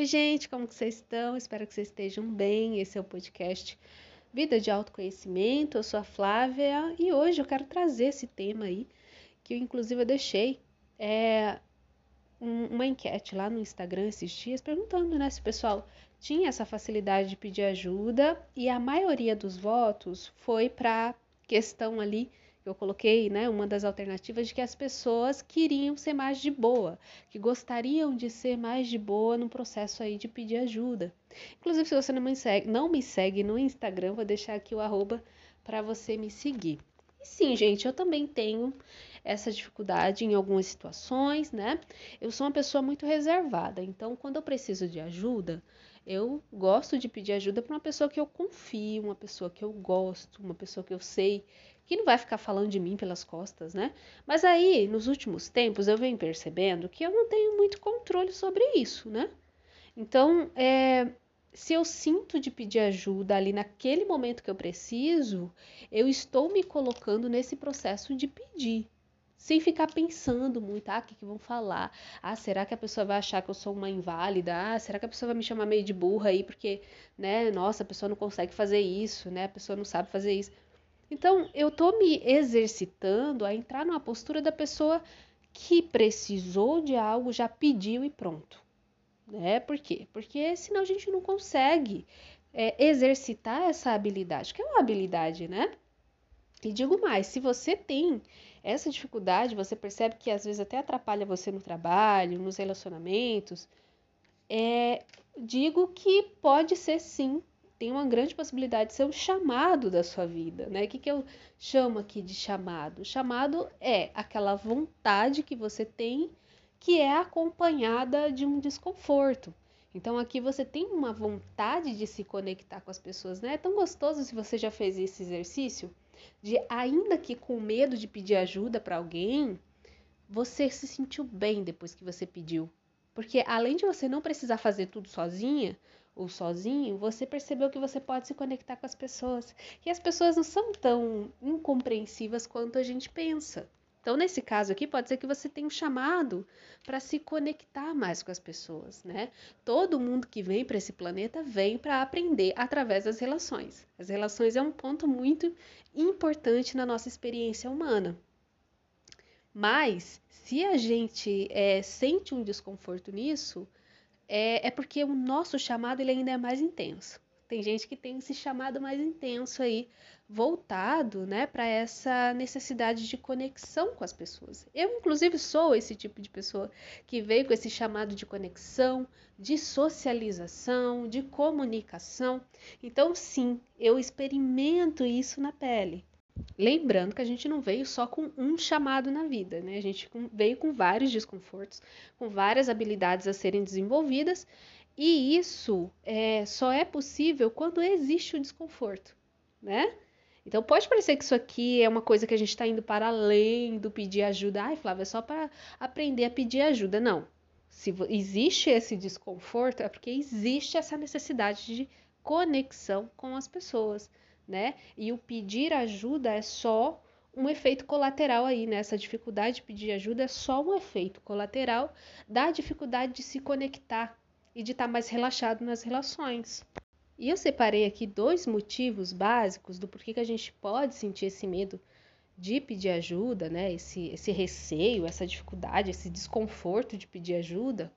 Oi, gente, como que vocês estão? Espero que vocês estejam bem. Esse é o podcast Vida de Autoconhecimento. Eu sou a Flávia e hoje eu quero trazer esse tema aí, que eu inclusive eu deixei é, um, uma enquete lá no Instagram esses dias, perguntando né, se o pessoal tinha essa facilidade de pedir ajuda e a maioria dos votos foi para questão ali eu coloquei, né, uma das alternativas de que as pessoas queriam ser mais de boa, que gostariam de ser mais de boa no processo aí de pedir ajuda. Inclusive, se você não me segue, não me segue no Instagram, vou deixar aqui o arroba para você me seguir. E sim, gente, eu também tenho essa dificuldade em algumas situações, né? Eu sou uma pessoa muito reservada, então quando eu preciso de ajuda, eu gosto de pedir ajuda para uma pessoa que eu confio, uma pessoa que eu gosto, uma pessoa que eu sei que não vai ficar falando de mim pelas costas, né? Mas aí, nos últimos tempos, eu venho percebendo que eu não tenho muito controle sobre isso, né? Então, é, se eu sinto de pedir ajuda ali naquele momento que eu preciso, eu estou me colocando nesse processo de pedir. Sem ficar pensando muito, ah, o que, que vão falar? Ah, será que a pessoa vai achar que eu sou uma inválida? Ah, será que a pessoa vai me chamar meio de burra aí porque, né, nossa, a pessoa não consegue fazer isso, né? A pessoa não sabe fazer isso. Então, eu estou me exercitando a entrar numa postura da pessoa que precisou de algo, já pediu e pronto. Né? Por quê? Porque senão a gente não consegue é, exercitar essa habilidade, que é uma habilidade, né? E digo mais, se você tem essa dificuldade, você percebe que às vezes até atrapalha você no trabalho, nos relacionamentos, é, digo que pode ser sim tem uma grande possibilidade de ser o chamado da sua vida, né? O que, que eu chamo aqui de chamado? Chamado é aquela vontade que você tem que é acompanhada de um desconforto. Então aqui você tem uma vontade de se conectar com as pessoas, né? É tão gostoso se você já fez esse exercício de ainda que com medo de pedir ajuda para alguém, você se sentiu bem depois que você pediu. Porque além de você não precisar fazer tudo sozinha, ou sozinho, você percebeu que você pode se conectar com as pessoas. E as pessoas não são tão incompreensivas quanto a gente pensa. Então, nesse caso aqui, pode ser que você tenha um chamado para se conectar mais com as pessoas, né? Todo mundo que vem para esse planeta vem para aprender através das relações. As relações é um ponto muito importante na nossa experiência humana. Mas, se a gente é, sente um desconforto nisso, é, é porque o nosso chamado ele ainda é mais intenso. Tem gente que tem esse chamado mais intenso aí, voltado, né, para essa necessidade de conexão com as pessoas. Eu, inclusive, sou esse tipo de pessoa que veio com esse chamado de conexão, de socialização, de comunicação. Então, sim, eu experimento isso na pele. Lembrando que a gente não veio só com um chamado na vida, né? A gente veio com vários desconfortos, com várias habilidades a serem desenvolvidas, e isso é, só é possível quando existe o desconforto, né? Então pode parecer que isso aqui é uma coisa que a gente está indo para além do pedir ajuda. Ai, Flávia, é só para aprender a pedir ajuda. Não. Se existe esse desconforto, é porque existe essa necessidade de conexão com as pessoas né? E o pedir ajuda é só um efeito colateral aí, né? Essa dificuldade de pedir ajuda é só um efeito colateral da dificuldade de se conectar e de estar tá mais relaxado nas relações. E eu separei aqui dois motivos básicos do porquê que a gente pode sentir esse medo de pedir ajuda, né? Esse, esse receio, essa dificuldade, esse desconforto de pedir ajuda.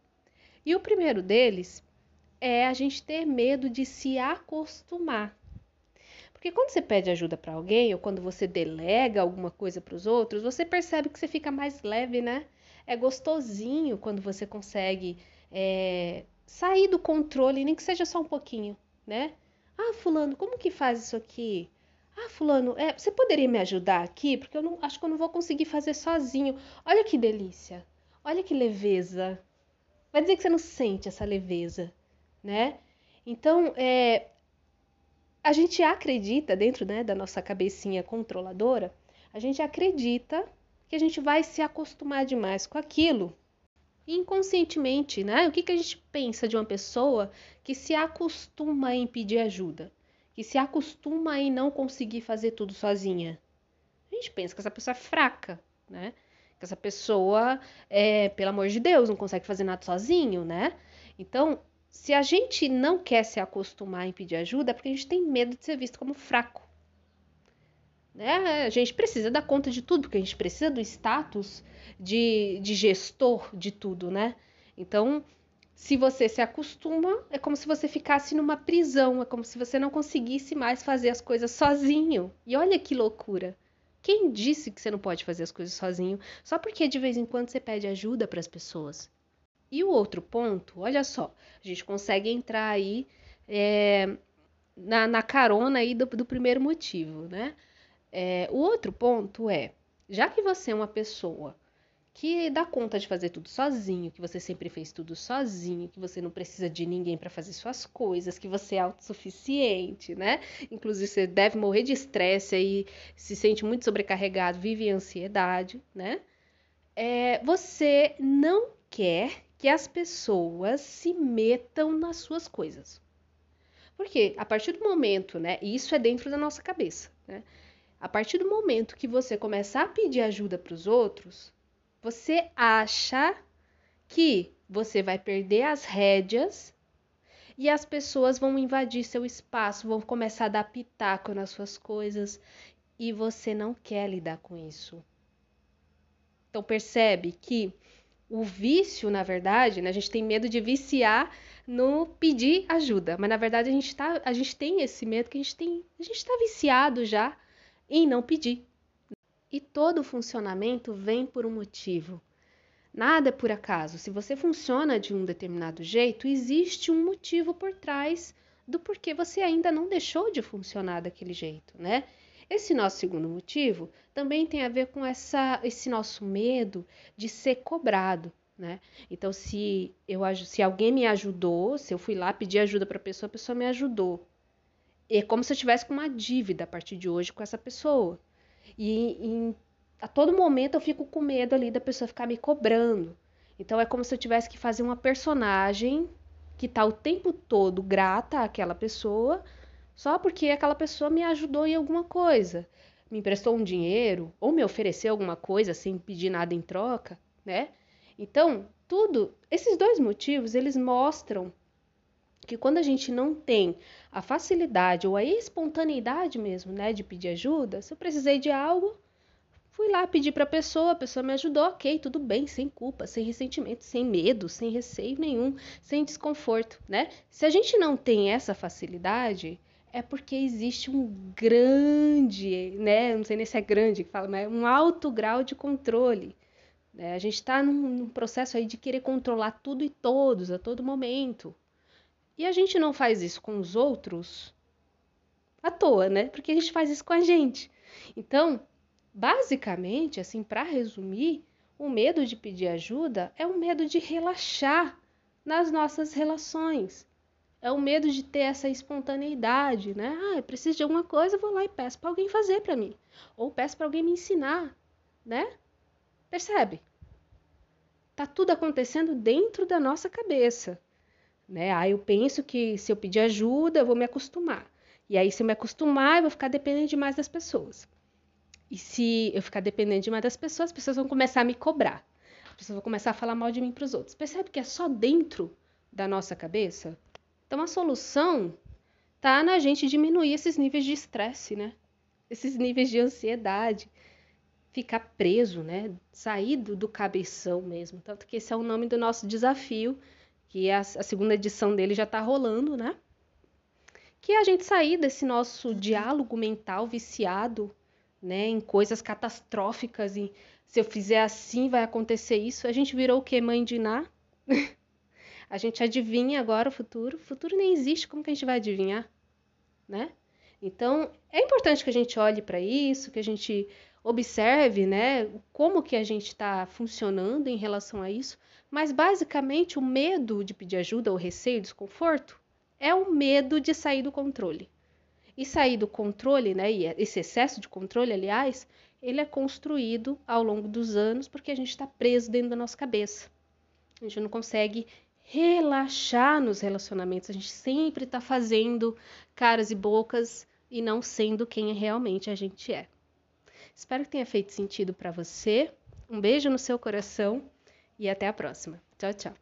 E o primeiro deles é a gente ter medo de se acostumar porque quando você pede ajuda para alguém ou quando você delega alguma coisa para os outros, você percebe que você fica mais leve, né? É gostosinho quando você consegue é, sair do controle, nem que seja só um pouquinho, né? Ah, fulano, como que faz isso aqui? Ah, fulano, é, você poderia me ajudar aqui? Porque eu não, acho que eu não vou conseguir fazer sozinho. Olha que delícia. Olha que leveza. Vai dizer que você não sente essa leveza, né? Então, é, a gente acredita, dentro né, da nossa cabecinha controladora, a gente acredita que a gente vai se acostumar demais com aquilo. inconscientemente, né? O que, que a gente pensa de uma pessoa que se acostuma em pedir ajuda? Que se acostuma em não conseguir fazer tudo sozinha? A gente pensa que essa pessoa é fraca, né? Que essa pessoa, é, pelo amor de Deus, não consegue fazer nada sozinho, né? Então, se a gente não quer se acostumar em pedir ajuda, é porque a gente tem medo de ser visto como fraco. Né? A gente precisa dar conta de tudo, porque a gente precisa do status de, de gestor de tudo, né? Então, se você se acostuma, é como se você ficasse numa prisão, é como se você não conseguisse mais fazer as coisas sozinho. E olha que loucura. Quem disse que você não pode fazer as coisas sozinho só porque de vez em quando você pede ajuda para as pessoas? E o outro ponto, olha só, a gente consegue entrar aí é, na, na, carona aí do, do primeiro motivo, né? É, o outro ponto é, já que você é uma pessoa que dá conta de fazer tudo sozinho, que você sempre fez tudo sozinho, que você não precisa de ninguém para fazer suas coisas, que você é autossuficiente, né? Inclusive você deve morrer de estresse aí, se sente muito sobrecarregado, vive ansiedade, né? É, você não quer que as pessoas se metam nas suas coisas. Porque a partir do momento, né? Isso é dentro da nossa cabeça, né? A partir do momento que você começar a pedir ajuda para os outros, você acha que você vai perder as rédeas e as pessoas vão invadir seu espaço, vão começar a dar pitaco nas suas coisas e você não quer lidar com isso. Então percebe que o vício, na verdade, né, a gente tem medo de viciar no pedir ajuda, mas na verdade a gente, tá, a gente tem esse medo que a gente tem, a gente está viciado já em não pedir. E todo funcionamento vem por um motivo. Nada é por acaso. Se você funciona de um determinado jeito, existe um motivo por trás do porquê você ainda não deixou de funcionar daquele jeito, né? Esse nosso segundo motivo também tem a ver com essa, esse nosso medo de ser cobrado, né? Então, se eu se alguém me ajudou, se eu fui lá pedir ajuda para a pessoa, a pessoa me ajudou. É como se eu tivesse com uma dívida a partir de hoje com essa pessoa. E em, a todo momento eu fico com medo ali da pessoa ficar me cobrando. Então é como se eu tivesse que fazer uma personagem que tá o tempo todo grata àquela pessoa, só porque aquela pessoa me ajudou em alguma coisa, me emprestou um dinheiro ou me ofereceu alguma coisa sem pedir nada em troca, né? Então, tudo, esses dois motivos, eles mostram que quando a gente não tem a facilidade ou a espontaneidade mesmo, né, de pedir ajuda, se eu precisei de algo, fui lá pedir para a pessoa, a pessoa me ajudou, ok, tudo bem, sem culpa, sem ressentimento, sem medo, sem receio nenhum, sem desconforto, né? Se a gente não tem essa facilidade, é porque existe um grande, né, não sei nem se é grande que fala, mas um alto grau de controle. Né? A gente está num, num processo aí de querer controlar tudo e todos a todo momento. E a gente não faz isso com os outros à toa, né? Porque a gente faz isso com a gente. Então, basicamente, assim, para resumir, o medo de pedir ajuda é o medo de relaxar nas nossas relações. É o medo de ter essa espontaneidade, né? Ah, eu preciso de alguma coisa, vou lá e peço para alguém fazer para mim, ou peço para alguém me ensinar, né? Percebe? Tá tudo acontecendo dentro da nossa cabeça né? Aí eu penso que se eu pedir ajuda, eu vou me acostumar. E aí, se eu me acostumar, eu vou ficar dependente demais das pessoas. E se eu ficar dependente demais das pessoas, as pessoas vão começar a me cobrar. As pessoas vão começar a falar mal de mim para os outros. Percebe que é só dentro da nossa cabeça? Então, a solução tá na gente diminuir esses níveis de estresse, né? Esses níveis de ansiedade. Ficar preso, né? Sair do, do cabeção mesmo. Tanto que esse é o nome do nosso desafio que a, a segunda edição dele já está rolando, né? Que é a gente sair desse nosso diálogo mental viciado, né, em coisas catastróficas e se eu fizer assim vai acontecer isso. A gente virou o que mãe de Ná? a gente adivinha agora o futuro. O futuro nem existe, como que a gente vai adivinhar, né? Então, é importante que a gente olhe para isso, que a gente observe, né, como que a gente está funcionando em relação a isso, mas basicamente o medo de pedir ajuda, o receio, o desconforto, é o medo de sair do controle. E sair do controle, né, e esse excesso de controle, aliás, ele é construído ao longo dos anos porque a gente está preso dentro da nossa cabeça. A gente não consegue relaxar nos relacionamentos, a gente sempre está fazendo caras e bocas e não sendo quem realmente a gente é. Espero que tenha feito sentido para você. Um beijo no seu coração e até a próxima. Tchau, tchau.